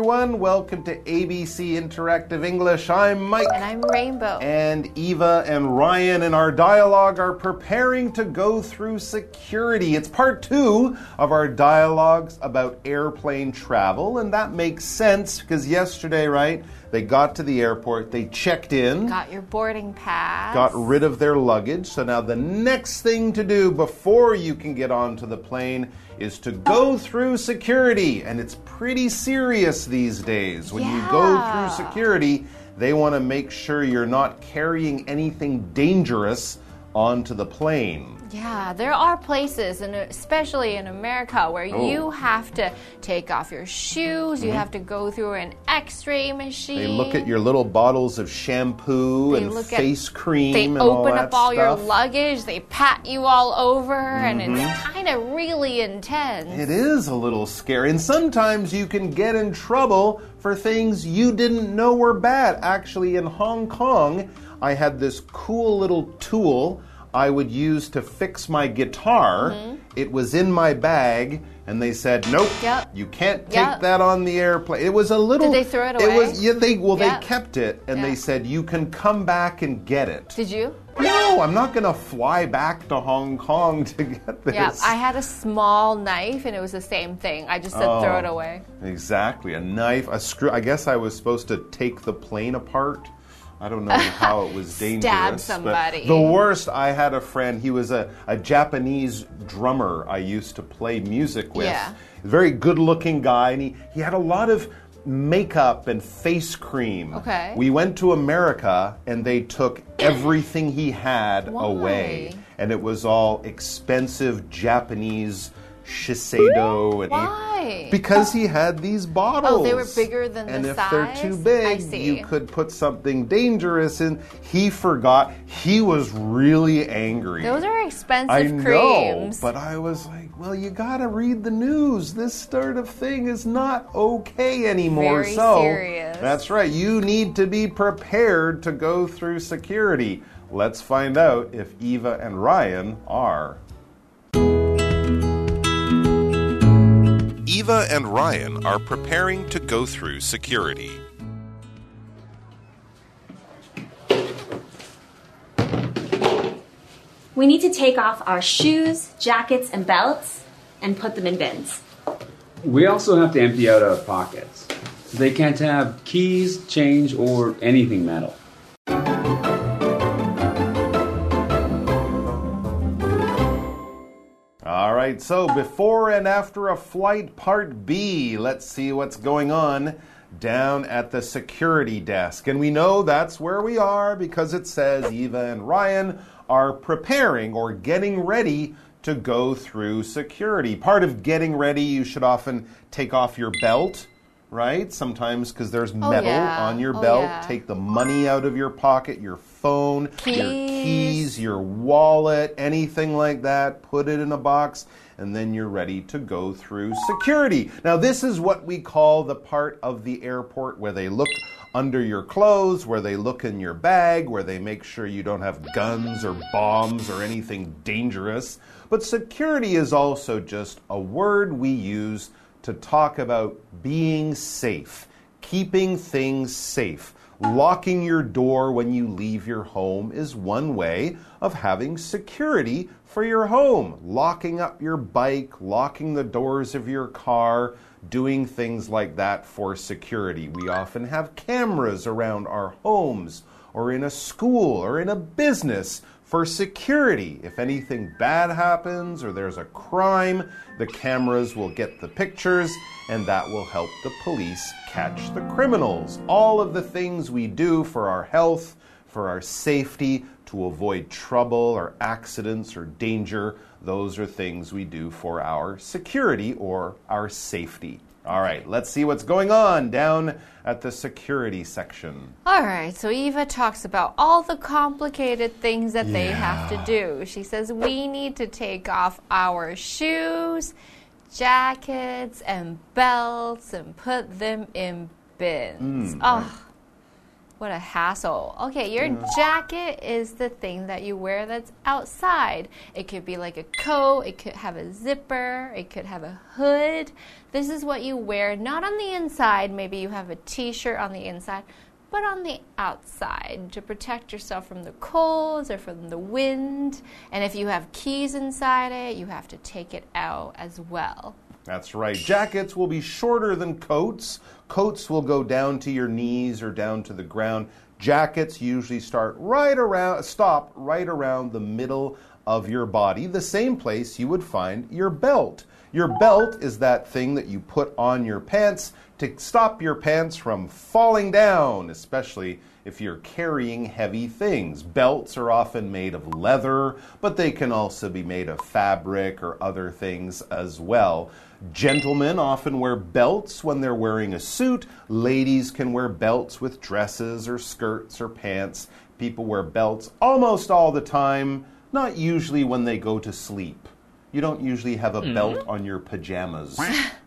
Everyone. Welcome to ABC Interactive English. I'm Mike. And I'm Rainbow. And Eva and Ryan in our dialogue are preparing to go through security. It's part two of our dialogues about airplane travel, and that makes sense because yesterday, right? They got to the airport, they checked in, got your boarding pass, got rid of their luggage. So now the next thing to do before you can get onto the plane is to go through security. And it's pretty serious these days. When yeah. you go through security, they want to make sure you're not carrying anything dangerous onto the plane. Yeah, there are places, and especially in America, where oh. you have to take off your shoes, mm -hmm. you have to go through an X-ray machine. They look at your little bottles of shampoo they and face at, cream. They open up all stuff. your luggage. They pat you all over, mm -hmm. and it's mm-hmm. kind of really intense. It is a little scary, and sometimes you can get in trouble for things you didn't know were bad. Actually, in Hong Kong. I had this cool little tool I would use to fix my guitar. Mm -hmm. It was in my bag, and they said, "Nope, yep. you can't take yep. that on the airplane." It was a little. Did they throw it away? It was. Yeah, they well, yep. they kept it, and they said you can come back and get it. Did you? No, I'm not going to fly back to Hong Kong to get this. Yeah, I had a small knife, and it was the same thing. I just said oh, throw it oh, away. Exactly, a knife, a screw. I guess I was supposed to take the plane apart I don't know how it was dangerous. Stab somebody. the worst, I had a friend, he was a, a Japanese drummer I used to play music with. Yeah. Very good looking guy, and he, he had a lot of makeup and face cream. Okay. We went to America and they took everything he had Why? away. And it was all expensive Japanese Shiseido. And Why? He, because he had these bottles. Oh, they were bigger than and the if size? they're too big, you could put something dangerous in. He forgot. He was really angry. Those are expensive I creams. know, but I was like, well, you gotta read the news. This sort of thing is not okay anymore. Very so serious. that's right. You need to be prepared to go through security. Let's find out if Eva and Ryan are. Eva and Ryan are preparing to go through security. We need to take off our shoes, jackets, and belts and put them in bins. We also have to empty out our pockets. They can't have keys, change, or anything metal. Right, so before and after a flight, part B. Let's see what's going on down at the security desk. And we know that's where we are because it says Eva and Ryan are preparing or getting ready to go through security. Part of getting ready, you should often take off your belt right? Sometimes because there's oh, metal yeah. on your oh, belt. Yeah. Take the money out of your pocket, your phone, keys. your keys, your wallet, anything like that. Put it in a box, and then you're ready to go through security. Now, this is what we call the part of the airport where they look under your clothes, where they look in your bag, where they make sure you don't have guns or bombs or anything dangerous. But security is also just a word we use to talk about being safe, keeping things safe. Locking your door when you leave your home is one way of having security for your home. Locking up your bike, locking the doors of your car, doing things like that for security. We often have cameras around our homes or in a school or in a business for security. If anything bad happens or there's a crime, the cameras will get the pictures and that will help the police catch the criminals. All of the things we do for our health, for our safety, to avoid trouble or accidents or danger, those are things we do for our security or our safety. All right, let's see what's going on down at the security section. All right, so Eva talks about all the complicated things that yeah. they have to do. She says we need to take off our shoes, jackets, and belts and put them in bins. Mm, oh. What a hassle. Okay, your jacket is the thing that you wear that's outside. It could be like a coat, it could have a zipper, it could have a hood. This is what you wear, not on the inside. Maybe you have a t shirt on the inside, but on the outside to protect yourself from the colds or from the wind. And if you have keys inside it, you have to take it out as well. That's right. Jackets will be shorter than coats. Coats will go down to your knees or down to the ground. Jackets usually start right around stop right around the middle of your body, the same place you would find your belt. Your belt is that thing that you put on your pants to stop your pants from falling down, especially if you're carrying heavy things. Belts are often made of leather, but they can also be made of fabric or other things as well. Gentlemen often wear belts when they're wearing a suit. Ladies can wear belts with dresses or skirts or pants. People wear belts almost all the time, not usually when they go to sleep. You don't usually have a hmm. belt on your pajamas.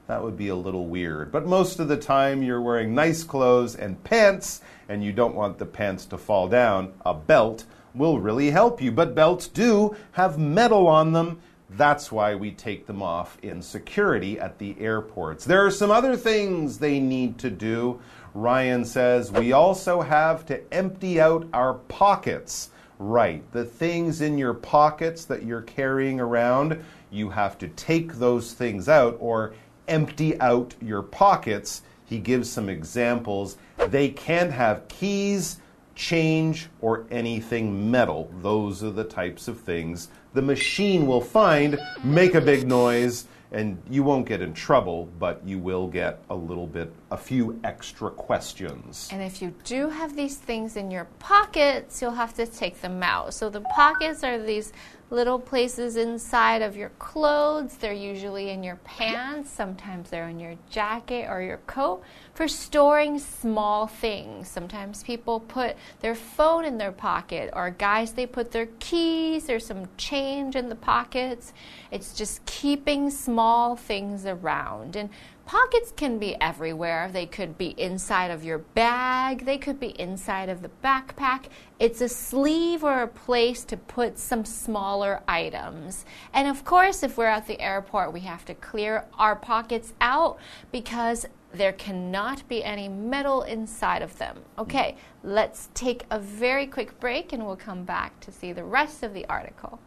That would be a little weird. But most of the time, you're wearing nice clothes and pants, and you don't want the pants to fall down. A belt will really help you. But belts do have metal on them. That's why we take them off in security at the airports. There are some other things they need to do. Ryan says we also have to empty out our pockets. Right, the things in your pockets that you're carrying around, you have to take those things out or empty out your pockets. He gives some examples. They can't have keys, change, or anything metal. Those are the types of things the machine will find, make a big noise, and you won't get in trouble, but you will get a little bit, a few extra questions. And if you do have these things in your pockets, you'll have to take them out. So the pockets are these little places inside of your clothes. They're usually in your pants, sometimes they're in your jacket or your coat for storing small things. Sometimes people put their phone in their pocket, or guys, they put their keys or some change in the pockets. It's just keeping small things around. And Pockets can be everywhere. They could be inside of your bag, they could be inside of the backpack. It's a sleeve or a place to put some smaller items. And of course, if we're at the airport, we have to clear our pockets out because there cannot be any metal inside of them. Okay, let's take a very quick break and we'll come back to see the rest of the article.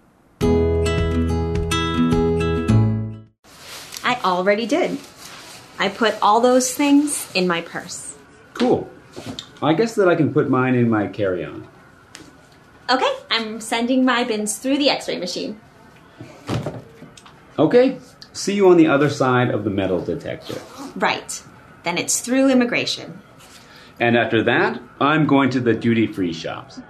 I already did. I put all those things in my purse. Cool. I guess that I can put mine in my carry on. Okay, I'm sending my bins through the x ray machine. Okay, see you on the other side of the metal detector. Right. Then it's through immigration. And after that, I'm going to the duty free shops.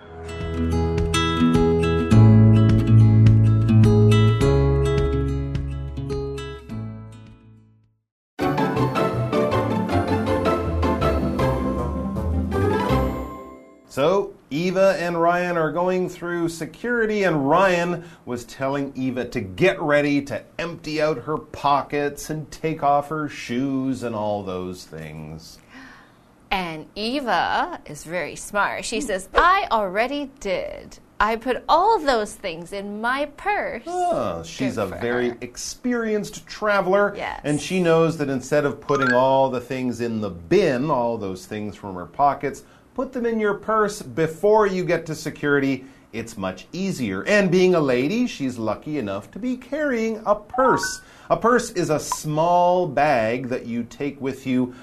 So, Eva and Ryan are going through security, and Ryan was telling Eva to get ready to empty out her pockets and take off her shoes and all those things. And Eva is very smart. She says, I already did. I put all those things in my purse. Oh, she's a very her. experienced traveler. Yes. And she knows that instead of putting all the things in the bin, all those things from her pockets, put them in your purse before you get to security. It's much easier. And being a lady, she's lucky enough to be carrying a purse. A purse is a small bag that you take with you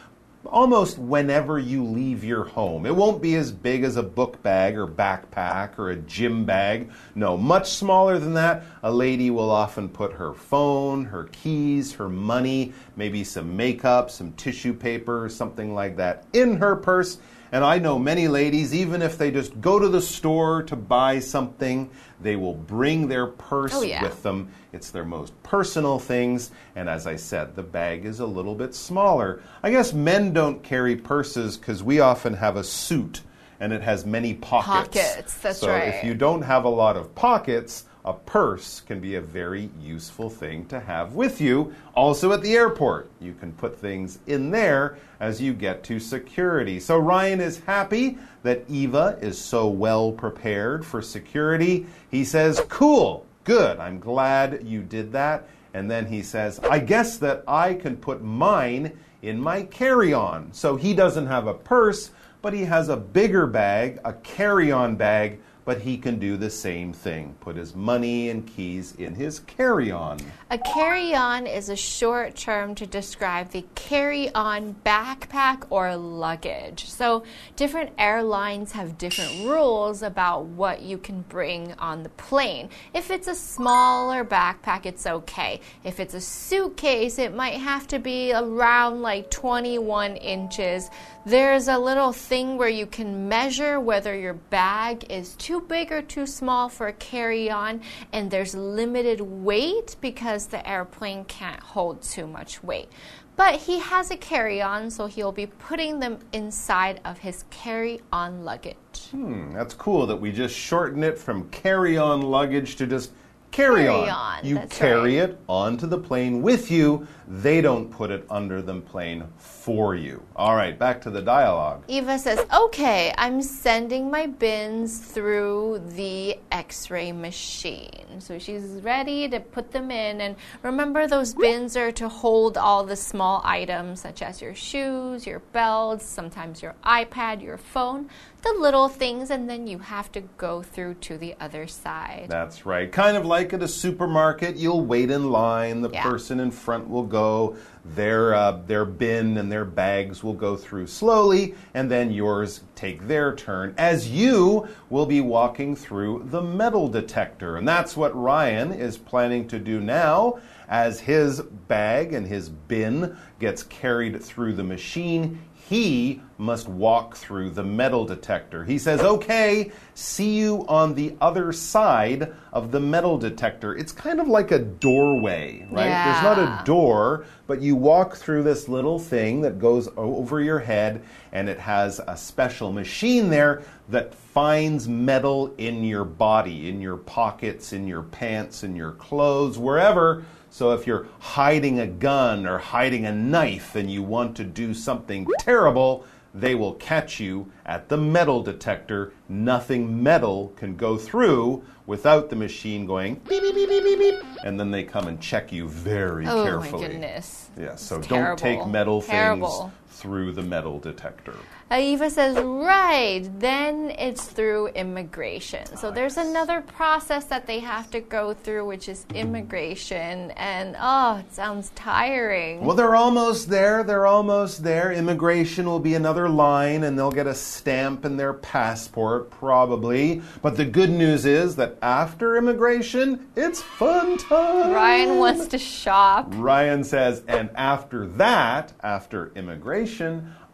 almost whenever you leave your home. It won't be as big as a book bag or backpack or a gym bag. No, much smaller than that. A lady will often put her phone, her keys, her money, maybe some makeup, some tissue paper, something like that in her purse. And I know many ladies, even if they just go to the store to buy something, they will bring their purse Oh, yeah. with them. It's their most personal things. And as I said, the bag is a little bit smaller. I guess men don't carry purses because we often have a suit and it has many pockets. Pockets, that's so right. if you don't have a lot of pockets, a purse can be a very useful thing to have with you. Also at the airport, you can put things in there as you get to security. So Ryan is happy that Eva is so well prepared for security. He says, Cool, good, I'm glad you did that. And then he says, I guess that I can put mine in my carry on. So he doesn't have a purse, but he has a bigger bag, a carry on bag but he can do the same thing put his money and keys in his carry on. A carry on is a short term to describe the carry on backpack or luggage. So, different airlines have different rules about what you can bring on the plane. If it's a smaller backpack, it's okay. If it's a suitcase, it might have to be around like 21 inches. There's a little thing where you can measure whether your bag is too big or too small for a carry on, and there's limited weight because the airplane can't hold too much weight. But he has a carry on, so he'll be putting them inside of his carry on luggage. Hmm, that's cool that we just shorten it from carry on luggage to just carry, Carry on. on, You that's carry right. it onto the plane with you. They don't put it under the plane for you. All right, back to the dialogue. Eva says, Okay, I'm sending my bins through the x ray machine. So she's ready to put them in. And remember, those bins are to hold all the small items, such as your shoes, your belts, sometimes your iPad, your phone, the little things, and then you have to go through to the other side. That's right. Kind of like at a supermarket, you'll wait in line. The Yeah. person in front will go. Their uh, their bin and their bags will go through slowly, and then yours take their turn. As you will be walking through the metal detector, and that's what Ryan is planning to do now. As his bag and his bin gets carried through the machine, he must walk through the metal detector. He says, Okay, see you on the other side of the metal detector. It's kind of like a doorway, right? There's not a door, but you walk through this little thing that goes over your head, and it has a special machine there that finds metal in your body, in your pockets, in your pants, in your clothes, wherever. So if you're hiding a gun or hiding a knife and you want to do something terrible, they will catch you at the metal detector. Nothing metal can go through without the machine going beep, beep, beep, beep, beep, beep. And then they come and check you very Oh carefully. my goodness. Yes, so It's don't take terrible. metal Terrible. Through the metal detector. Uh, Eva says, right, then it's through immigration. So there's another process that they have to go through, which is immigration. And oh, it sounds tiring. Well, they're almost there. They're almost there. Immigration will be another line, and they'll get a stamp in their passport, probably. But the good news is that after immigration, it's fun time. Ryan wants to shop. Ryan says, and after that, after immigration,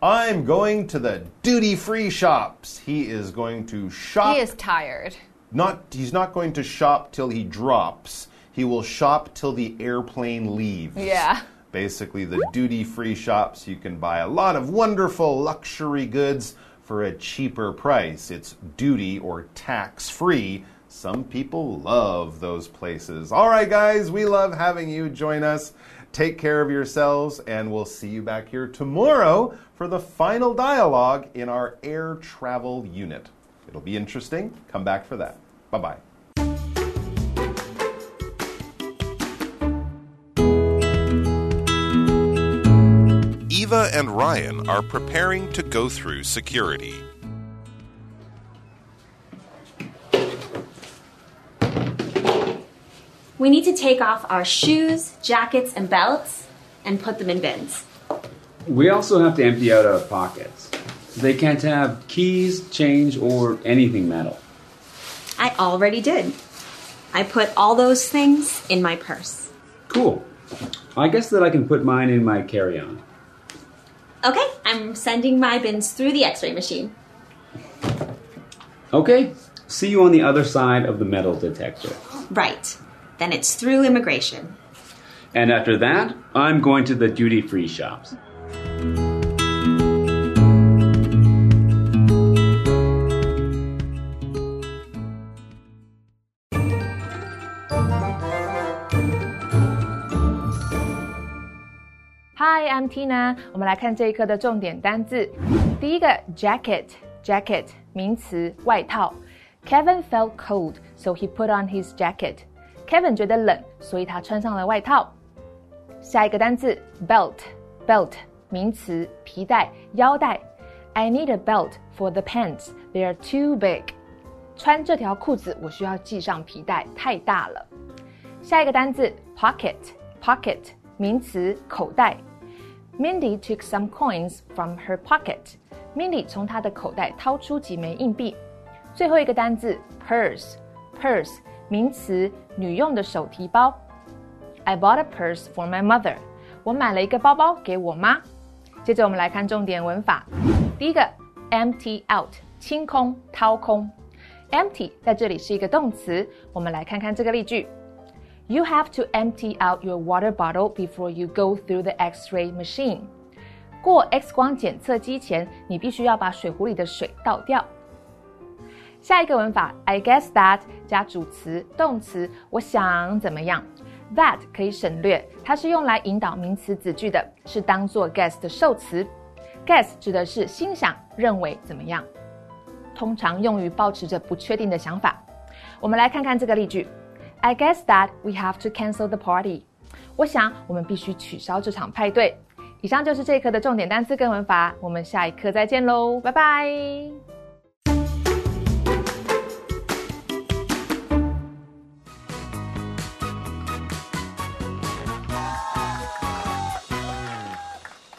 I'm going to the duty free shops. He is going to shop. He is tired. Not he's not going to shop till he drops. He will shop till the airplane leaves. Yeah. Basically, the duty free shops, you can buy a lot of wonderful luxury goods for a cheaper price. It's duty or tax free. Some people love those places. All right, guys, we love having you join us. Take care of yourselves, and we'll see you back here tomorrow for the final dialogue in our air travel unit. It'll be interesting. Come back for that. Bye bye. Eva and Ryan are preparing to go through security. We need to take off our shoes, jackets, and belts and put them in bins. We also have to empty out our pockets. They can't have keys, change, or anything metal. I already did. I put all those things in my purse. Cool. I guess that I can put mine in my carry on. Okay, I'm sending my bins through the x ray machine. Okay, see you on the other side of the metal detector. Right Then it's through immigration. And after that, I'm going to the duty free shops. Hi, I'm Tina。我们来看这一课的重点单字。第一个，jacket，jacket 名词，外套。Kevin felt cold, so he put on his jacket. Kevin 觉得冷，所以他穿上了外套。下一个单字，belt，belt 名词，皮带、腰带。I need a belt for the pants. They are too big. 穿这条裤子，我需要系上皮带，太大了。下一个单字，pocket，pocket 名词，口袋。Mindy took some coins from her pocket. Mindy 从她的口袋掏出几枚硬币。最后一个单字，purse，purse 名词，女用的手提包。I bought a purse for my mother. 我买了一个包包给我妈。接着我们来看重点文法。第一个，empty out，清空、掏空。empty 在这里是一个动词。我们来看看这个例句。You have to empty out your water bottle before you go through the X-ray machine. 过 X 光检测机前，你必须要把水壶里的水倒掉。 下一个文法，I guess that 加主词、动词，我想怎么样？That 可以省略，它是用来引导名词子句的，是当做 guess 的受词。Guess 指的是心想、认为怎么样，通常用于保持着不确定的想法。我们来看看这个例句。I guess that we have to cancel the party。我想我们必须取消这场派对。以上就是这一课的重点单词跟文法，我们下一课再见喽，拜拜。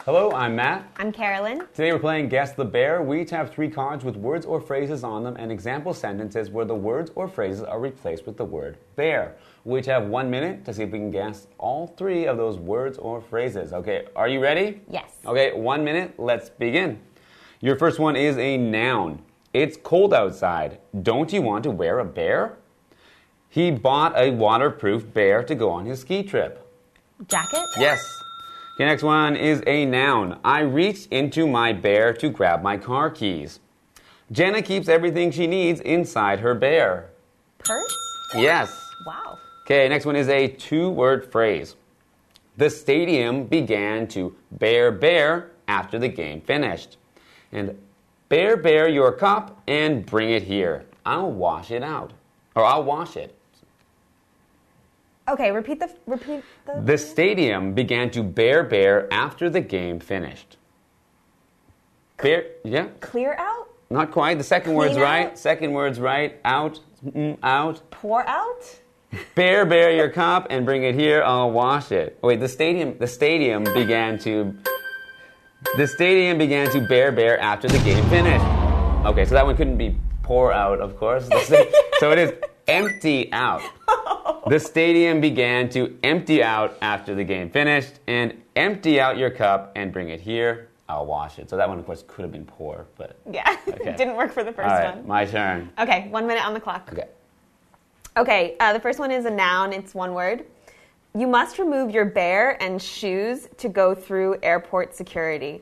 Hello, I'm Matt. I'm Carolyn. Today we're playing Guess the Bear. We each have three cards with words or phrases on them and example sentences where the words or phrases are replaced with the word bear. We each have one minute to see if we can guess all three of those words or phrases. Okay, are you ready? Yes. Okay, one minute, let's begin. Your first one is a noun. It's cold outside. Don't you want to wear a bear? He bought a waterproof bear to go on his ski trip. Jacket? Yes. Okay, next one is a noun. I reached into my bear to grab my car keys. Jenna keeps everything she needs inside her bear. Purse? Yes. Wow. Okay, next one is a two word phrase. The stadium began to bear bear after the game finished. And bear bear your cup and bring it here. I'll wash it out. Or I'll wash it. Okay, repeat the repeat the. The stadium began to bear bear after the game finished. Bear, yeah, Clear out? not quite. The second word's Clean right. Second word's right. Out, mm, out. Pour out? Bear, bear your cup and bring it here. I'll wash it. Wait, the stadium. The stadium began to. The stadium began to bear bear after the game finished. Okay, so that one couldn't be pour out, of course. So it is empty out. The stadium began to empty out after the game finished, and empty out your cup and bring it here. I'll wash it. So that one, of course, could have been poor, but Yeah. Okay. Didn't work for the first all right, one. my turn. Okay, one minute on the clock. Okay. Okay, uh, the first one is a noun, it's one word. You must remove your bear and shoes to go through airport security.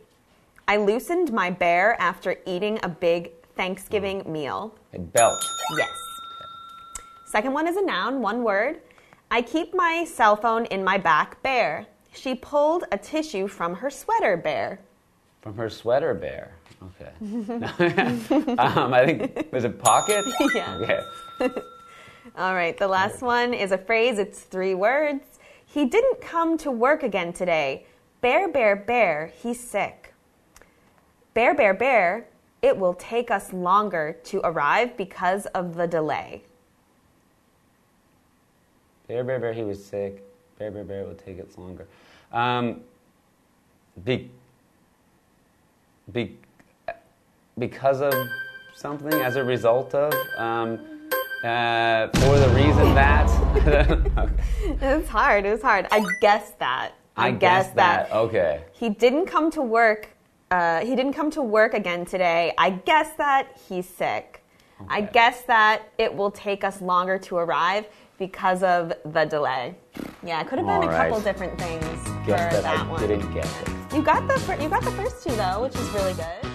I loosened my bear after eating a big Thanksgiving meal. A belt. Yes. Second one is a noun, one word. I keep my cell phone in my back bear. She pulled a tissue from her sweater bear. From her sweater bear. Okay. um, I think was it pocket? Yeah. Okay. All right, the last one is a phrase, it's three words. He didn't come to work again today. Bear, bear, bear, he's sick. Bear, bear, bear, it will take us longer to arrive because of the delay. Bear, bear, bear. He was sick. Bear, bear, bear. It will take us longer. Um, be, be, because of something, as a result of, um, uh, for the reason that. okay. It was hard, it was hard. I guessed that. I guess that. Okay. He didn't come to work. Uh, he didn't come to work again today. I guess that he's sick. I guess that it will take us longer to arrive because of the delay. Yeah, it could have been All a couple right. different things Guess for that, that I one. didn't get it. You got the fir- you got the first two though, which is really good.